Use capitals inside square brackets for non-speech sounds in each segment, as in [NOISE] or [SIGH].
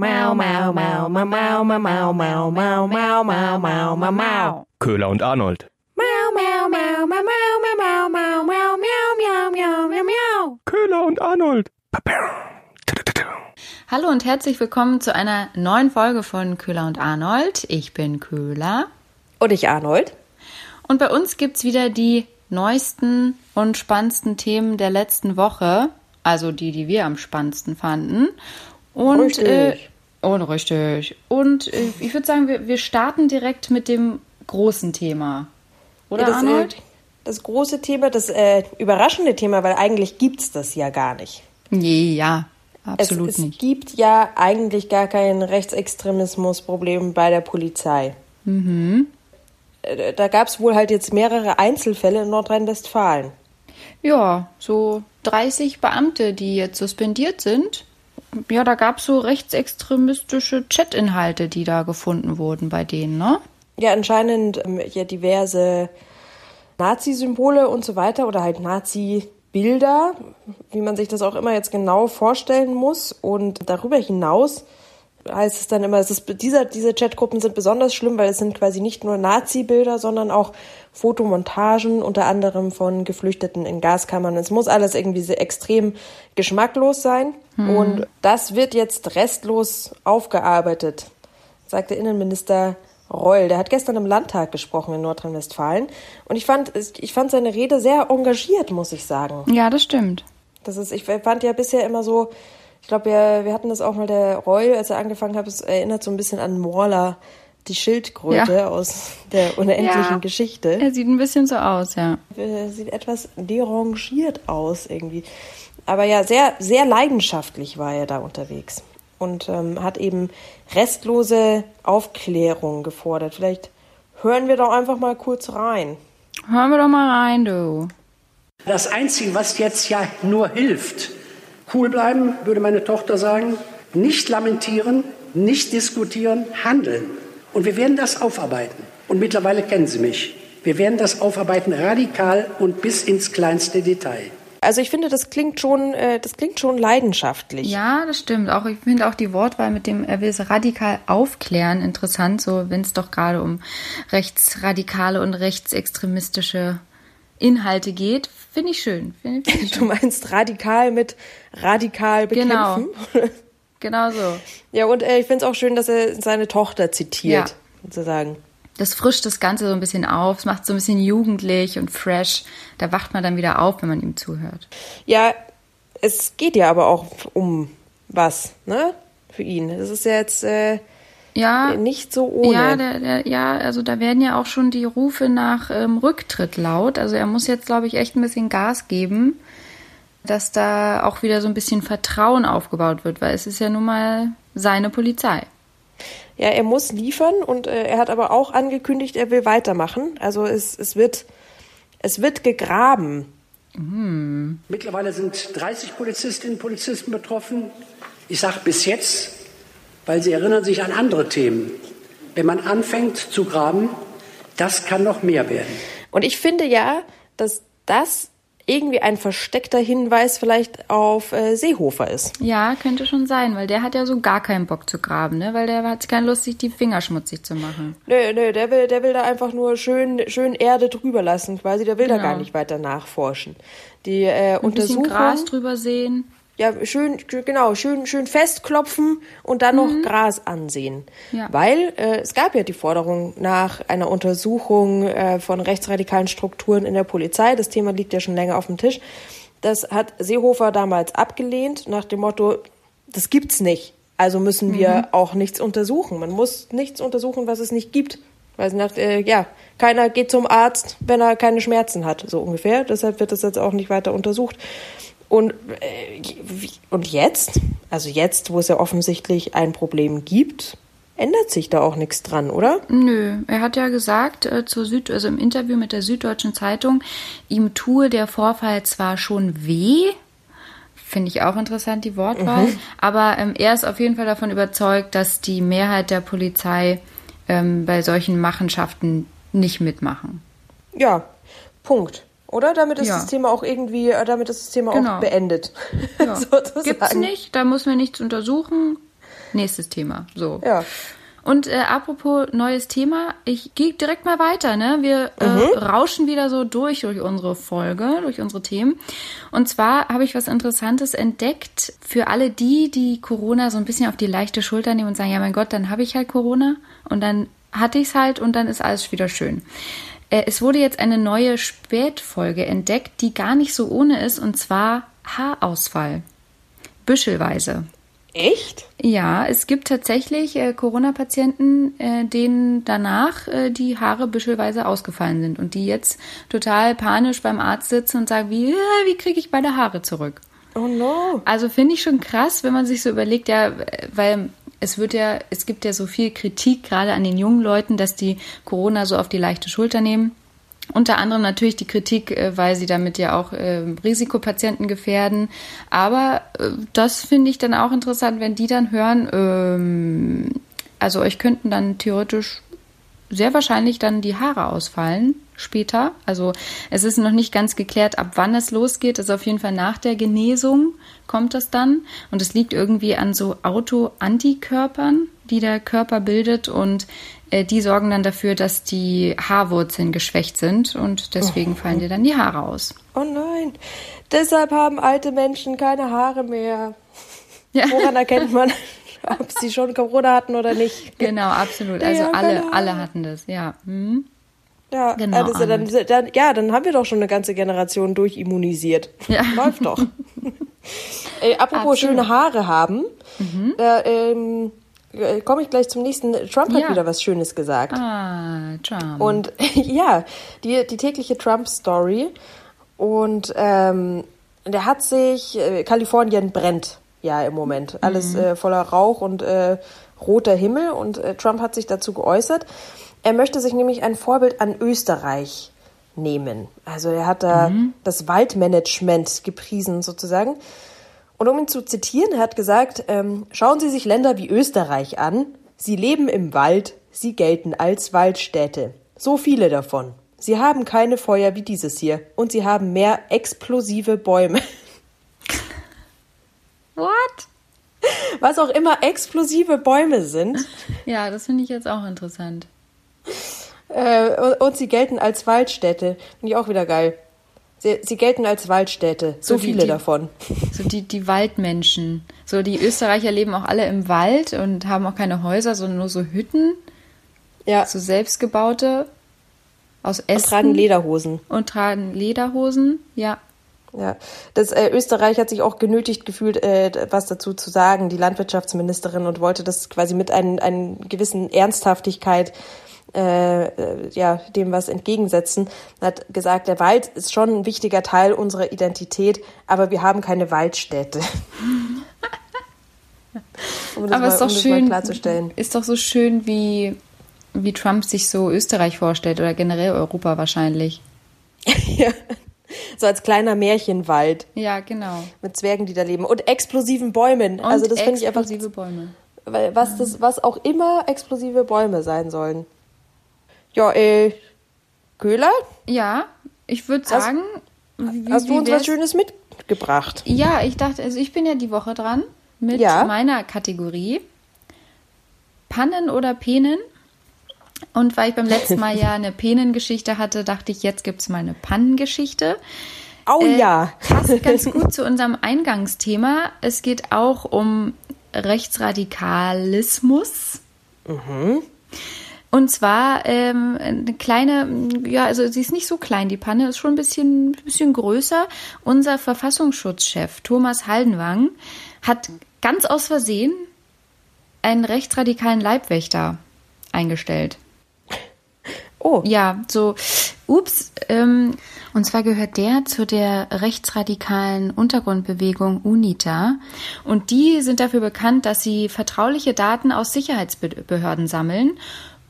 Mau, mau, mau, mau, mau, mau, mau, mau, mau, mau, mau, mau, mau, mau. Köhler und Arnold. Mau, mau, mau, mau, mau, mau, mau, mau, mau, miau, miau, miau, miau, miau. Köhler und Arnold. Hallo und herzlich willkommen zu einer neuen Folge von Köhler und Arnold. Ich bin Köhler. Und ich Arnold. Und bei uns gibt's wieder die neuesten und spannendsten Themen der letzten Woche. Also die, die wir am spannendsten fanden. Und, Richtig. Äh, und richtig. Und äh, ich würde sagen, wir, wir starten direkt mit dem großen Thema. Oder Ja, das, äh, Arnold? das große Thema, das äh, überraschende Thema, weil eigentlich gibt's das ja gar nicht. Nee, ja, absolut es, es nicht. gibt ja eigentlich gar kein Rechtsextremismusproblem bei der Polizei. Mhm. Äh, Da gab's wohl halt jetzt mehrere Einzelfälle in Nordrhein-Westfalen. Ja, so 30 Beamte, die jetzt suspendiert sind. Ja, da gab es so rechtsextremistische Chat-Inhalte, die da gefunden wurden bei denen, ne? Ja, anscheinend ähm, ja diverse Nazi-Symbole und so weiter oder halt Nazi-Bilder, wie man sich das auch immer jetzt genau vorstellen muss. Und darüber hinaus heißt es dann immer, es ist, dieser, diese Chatgruppen sind besonders schlimm, weil es sind quasi nicht nur Nazi-Bilder, sondern auch Fotomontagen, unter anderem von Geflüchteten in Gaskammern. Es muss alles irgendwie extrem geschmacklos sein. Und das wird jetzt restlos aufgearbeitet, sagte Innenminister Reul. Der hat gestern im Landtag gesprochen in Nordrhein-Westfalen. Und ich fand, ich fand seine Rede sehr engagiert, muss ich sagen. Ja, das stimmt. Das ist, ich fand ja bisher immer so, ich glaube, wir, wir hatten das auch mal der Reul, als er angefangen hat, es erinnert so ein bisschen an Morla, die Schildkröte Ja. aus der unendlichen Ja. Geschichte. Er sieht ein bisschen so aus, ja. Äh, Sieht etwas derangiert aus irgendwie. Aber ja, sehr, sehr leidenschaftlich war er da unterwegs und ähm, hat eben restlose Aufklärung gefordert. Vielleicht hören wir doch einfach mal kurz rein. Hören wir doch mal rein, du. Das Einzige, was jetzt ja nur hilft, cool bleiben, würde meine Tochter sagen, nicht lamentieren, nicht diskutieren, handeln. Und wir werden das aufarbeiten. Und mittlerweile kennen Sie mich. Wir werden das aufarbeiten radikal und bis ins kleinste Detail. Also ich finde, das klingt schon, äh, das klingt schon leidenschaftlich. Ja, das stimmt. Auch ich finde auch die Wortwahl mit dem, er will es radikal aufklären, interessant, so wenn es doch gerade um rechtsradikale und rechtsextremistische Inhalte geht. Finde ich schön. Finde find ich [LAUGHS] Du schön. meinst radikal mit radikal Genau. bekämpfen? [LAUGHS] Genau so. ja, und äh, ich finde es auch schön, dass er seine Tochter zitiert, Ja. sozusagen. Das frischt das Ganze so ein bisschen auf. Es macht so ein bisschen jugendlich und fresh. Da wacht man dann wieder auf, wenn man ihm zuhört. Ja, es geht ja aber auch um was, ne? Für ihn. Das ist ja jetzt äh, Ja, nicht so ohne. Ja, der, der, ja, also da werden ja auch schon die Rufe nach ähm, Rücktritt laut. Also er muss jetzt, glaube ich, echt ein bisschen Gas geben, dass da auch wieder so ein bisschen Vertrauen aufgebaut wird, weil es ist ja nun mal seine Polizei. Ja, er muss liefern und äh, er hat aber auch angekündigt, er will weitermachen. Also es, es wird es wird gegraben. Mittlerweile sind 30 Polizistinnen und Polizisten betroffen. Ich sage bis jetzt, weil sie erinnern sich an andere Themen. Wenn man anfängt zu graben, das kann noch mehr werden. Und ich finde ja, dass das irgendwie ein versteckter Hinweis vielleicht auf äh, Seehofer ist. Ja, könnte schon sein, weil der hat ja so gar keinen Bock zu graben, ne? Weil der hat keine Lust, sich die Finger schmutzig zu machen. Nö, nö, der will, der will da einfach nur schön, schön Erde drüber lassen, quasi. Der will da Genau. gar nicht weiter nachforschen. Die äh, Ein bisschen Untersuchung, Gras drüber sehen. Ja, schön, genau, schön, schön festklopfen und dann noch Gras ansehen. Mhm. Ja. Weil äh, es gab ja die Forderung nach einer Untersuchung äh, von rechtsradikalen Strukturen in der Polizei. Das Thema liegt ja schon länger auf dem Tisch. Das hat Seehofer damals abgelehnt, nach dem Motto, das gibt's nicht. Also müssen wir Mhm. auch nichts untersuchen. Man muss nichts untersuchen, was es nicht gibt. Weil nach, äh, ja, keiner geht zum Arzt, wenn er keine Schmerzen hat, so ungefähr. Deshalb wird das jetzt auch nicht weiter untersucht. Und, äh, und jetzt, also jetzt, wo es ja offensichtlich ein Problem gibt, ändert sich da auch nichts dran, oder? Nö, er hat ja gesagt, äh, zur Süd, also im Interview mit der Süddeutschen Zeitung, ihm tue der Vorfall zwar schon weh, finde ich auch interessant, die Wortwahl, aber ähm, er ist auf jeden Fall davon überzeugt, dass die Mehrheit der Polizei ähm, bei solchen Machenschaften nicht mitmachen. Ja, Punkt. Oder? Damit ist Ja. das Thema auch irgendwie, äh, damit ist das Thema Genau. auch beendet. Ja. [LAUGHS] Sozusagen. Gibt's nicht, da muss man nichts untersuchen. nächstes Thema. So. Ja. Und äh, apropos neues Thema, ich gehe direkt mal weiter. Ne? Wir äh, rauschen wieder so durch durch unsere Folge, durch unsere Themen. Und zwar habe ich was Interessantes entdeckt für alle die, die Corona so ein bisschen auf die leichte Schulter nehmen und sagen, ja mein Gott, dann habe ich halt Corona und dann hatte ich es halt und dann ist alles wieder schön. Äh, es wurde jetzt eine neue Spätfolge entdeckt, die gar nicht so ohne ist, und zwar Haarausfall. Büschelweise. Echt? Ja, es gibt tatsächlich äh, Corona-Patienten, äh, denen danach äh, die Haare büschelweise ausgefallen sind und die jetzt total panisch beim Arzt sitzen und sagen, wie, wie kriege ich meine Haare zurück? Oh no. Also finde ich schon krass, wenn man sich so überlegt, ja, weil es wird ja, es gibt ja so viel Kritik gerade an den jungen Leuten, dass die Corona so auf die leichte Schulter nehmen. Unter anderem natürlich die Kritik, äh, weil sie damit ja auch äh, Risikopatienten gefährden. Aber äh, das finde ich dann auch interessant, wenn die dann hören, ähm, also euch könnten dann theoretisch sehr wahrscheinlich dann die Haare ausfallen später. Also es ist noch nicht ganz geklärt, ab wann es losgeht. Also auf jeden Fall nach der Genesung kommt das dann. Und es liegt irgendwie an so Autoantikörpern, die der Körper bildet. Und äh, die sorgen dann dafür, dass die Haarwurzeln geschwächt sind. Und deswegen fallen dir dann die Haare aus. Oh nein. Deshalb haben alte Menschen keine Haare mehr. Ja. Woran erkennt man, [LAUGHS] ob sie schon Corona hatten oder nicht? Genau, absolut. Ja, Also keine alle, alle hatten das, ja. Hm. Ja, Genau, das ist ja, dann, dann, ja, dann haben wir doch schon eine ganze Generation durchimmunisiert. Ja. [LAUGHS] Läuft doch. Ey, [LAUGHS] apropos Absolut. schöne Haare haben, Mhm. ähm, äh, komme ich gleich zum nächsten. Trump hat Ja. wieder was Schönes gesagt. Ah, Charm. Und [LAUGHS] ja, die, die tägliche Trump-Story. Und ähm, der hat sich, äh, Kalifornien brennt ja im Moment. Alles äh, voller Rauch und äh, roter Himmel. Und äh, Trump hat sich dazu geäußert. Er möchte sich nämlich ein Vorbild an Österreich nehmen. Also er hat da das Waldmanagement gepriesen sozusagen. Und um ihn zu zitieren, er hat gesagt, ähm, schauen Sie sich Länder wie Österreich an. Sie leben im Wald, sie gelten als Waldstädte. So viele davon. Sie haben keine Feuer wie dieses hier und sie haben mehr explosive Bäume. [LAUGHS] What? Was auch immer explosive Bäume sind. Ja, das finde ich jetzt auch interessant. Äh, und, und sie gelten als Waldstädte. Finde ich auch wieder geil. Sie, sie gelten als Waldstädte. So, So wie viele die- davon. [LAUGHS] So die, die Waldmenschen. So die Österreicher leben auch alle im Wald und haben auch keine Häuser, sondern nur so Hütten, Ja. so selbstgebaute aus Und Ästen. tragen Lederhosen. Und tragen Lederhosen, ja. Ja, das äh, Österreich hat sich auch genötigt gefühlt, äh, was dazu zu sagen, die Landwirtschaftsministerin, und wollte das quasi mit einem gewissen Ernsthaftigkeit äh, äh, ja, dem was entgegensetzen. Hat gesagt, der Wald ist schon ein wichtiger Teil unserer Identität, aber wir haben keine Waldstädte. [LAUGHS] um das Aber mal, ist doch um schön. klarzustellen. Ist doch so schön, wie, wie Trump sich so Österreich vorstellt oder generell Europa wahrscheinlich. [LAUGHS] ja. So als kleiner Märchenwald Ja, genau. mit Zwergen, die da leben und explosiven Bäumen. Und also das finde ich einfach explosive Bäume. Weil was das, was auch immer explosive Bäume sein sollen. Ja, äh, Köhler, Ja, ich würde sagen, wie, hast du uns was Schönes mitgebracht? Ja, ich dachte, also ich bin ja die Woche dran mit Ja. meiner Kategorie Pannen oder Penen. Und weil ich beim letzten Mal [LAUGHS] ja eine Penengeschichte hatte, dachte ich, jetzt gibt's mal eine Pannengeschichte. Oh Äh, ja. Passt ganz [LAUGHS] gut zu unserem Eingangsthema. Es geht auch um Rechtsradikalismus. Und zwar ähm, eine kleine, ja, also sie ist nicht so klein, die Panne ist schon ein bisschen, bisschen größer. Unser Verfassungsschutzchef Thomas Haldenwang hat ganz aus Versehen einen rechtsradikalen Leibwächter eingestellt. Oh, Ja, so, ups. Ähm, und zwar gehört der zu der rechtsradikalen Untergrundbewegung UNITA. Und die sind dafür bekannt, dass sie vertrauliche Daten aus Sicherheitsbehörden sammeln.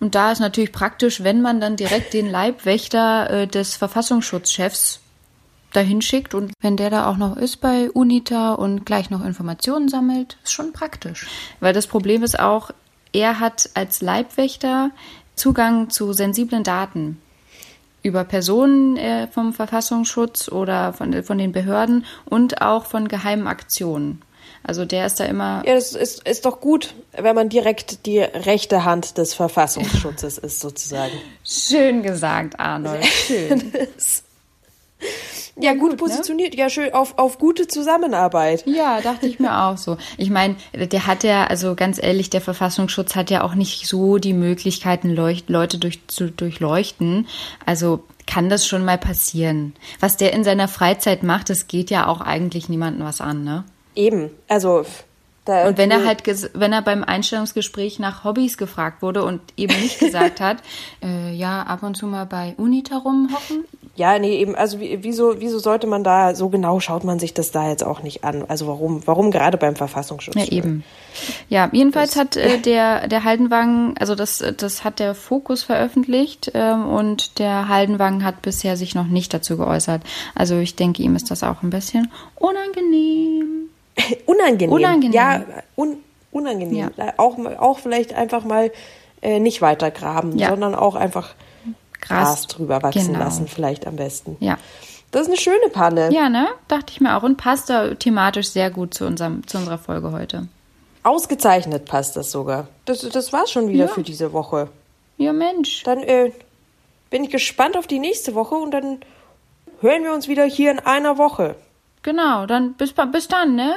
Und da ist natürlich praktisch, wenn man dann direkt den Leibwächter äh, des Verfassungsschutzchefs dahin schickt und wenn der da auch noch ist bei UNITA und gleich noch Informationen sammelt, ist schon praktisch. Weil das Problem ist auch, er hat als Leibwächter Zugang zu sensiblen Daten über Personen äh, vom Verfassungsschutz oder von, von den Behörden und auch von geheimen Aktionen. Also der ist da immer. Ja, das ist, ist doch gut, wenn man direkt die rechte Hand des Verfassungsschutzes [LAUGHS] ist, sozusagen. Schön gesagt, Arnold. Schön. [LAUGHS] Ja, gut, positioniert, ja, schön auf, auf gute Zusammenarbeit. Ja, dachte ich mir auch so. Ich meine, der hat ja, also ganz ehrlich, der Verfassungsschutz hat ja auch nicht so die Möglichkeiten, Leucht Leute durch, zu durchleuchten. Also kann das schon mal passieren. Was der in seiner Freizeit macht, das geht ja auch eigentlich niemandem was an, ne? Eben, also. Und wenn er halt, wenn er beim Einstellungsgespräch nach Hobbys gefragt wurde und eben nicht [LAUGHS] gesagt hat, äh, ja, ab und zu mal bei Unita rumhocken, Ja, nee, eben, also wie, wieso, wieso sollte man da, so genau schaut man sich das da jetzt auch nicht an? Also warum, warum gerade beim Verfassungsschutz? Ja, eben. Ja, jedenfalls hat äh, [LAUGHS] der, der Haldenwang, also das, das hat der Fokus veröffentlicht ähm, und der Haldenwang hat bisher sich noch nicht dazu geäußert. Also ich denke, ihm ist das auch ein bisschen unangenehm. [LAUGHS] Unangenehm. Unangenehm. Ja, un, unangenehm. Auch, auch vielleicht einfach mal äh, nicht weiter graben, Ja. sondern auch einfach Gras, Gras. drüber wachsen Genau. lassen, vielleicht am besten. Ja. Das ist eine schöne Panne. Ja, ne? Dachte ich mir auch. Und passt da thematisch sehr gut zu, unserem, zu unserer Folge heute. Ausgezeichnet passt das sogar. Das, das war's schon wieder Ja. für diese Woche. Ja, Mensch. Dann äh, bin ich gespannt auf die nächste Woche und dann hören wir uns wieder hier in einer Woche. Genau, dann bis, bis dann, ne?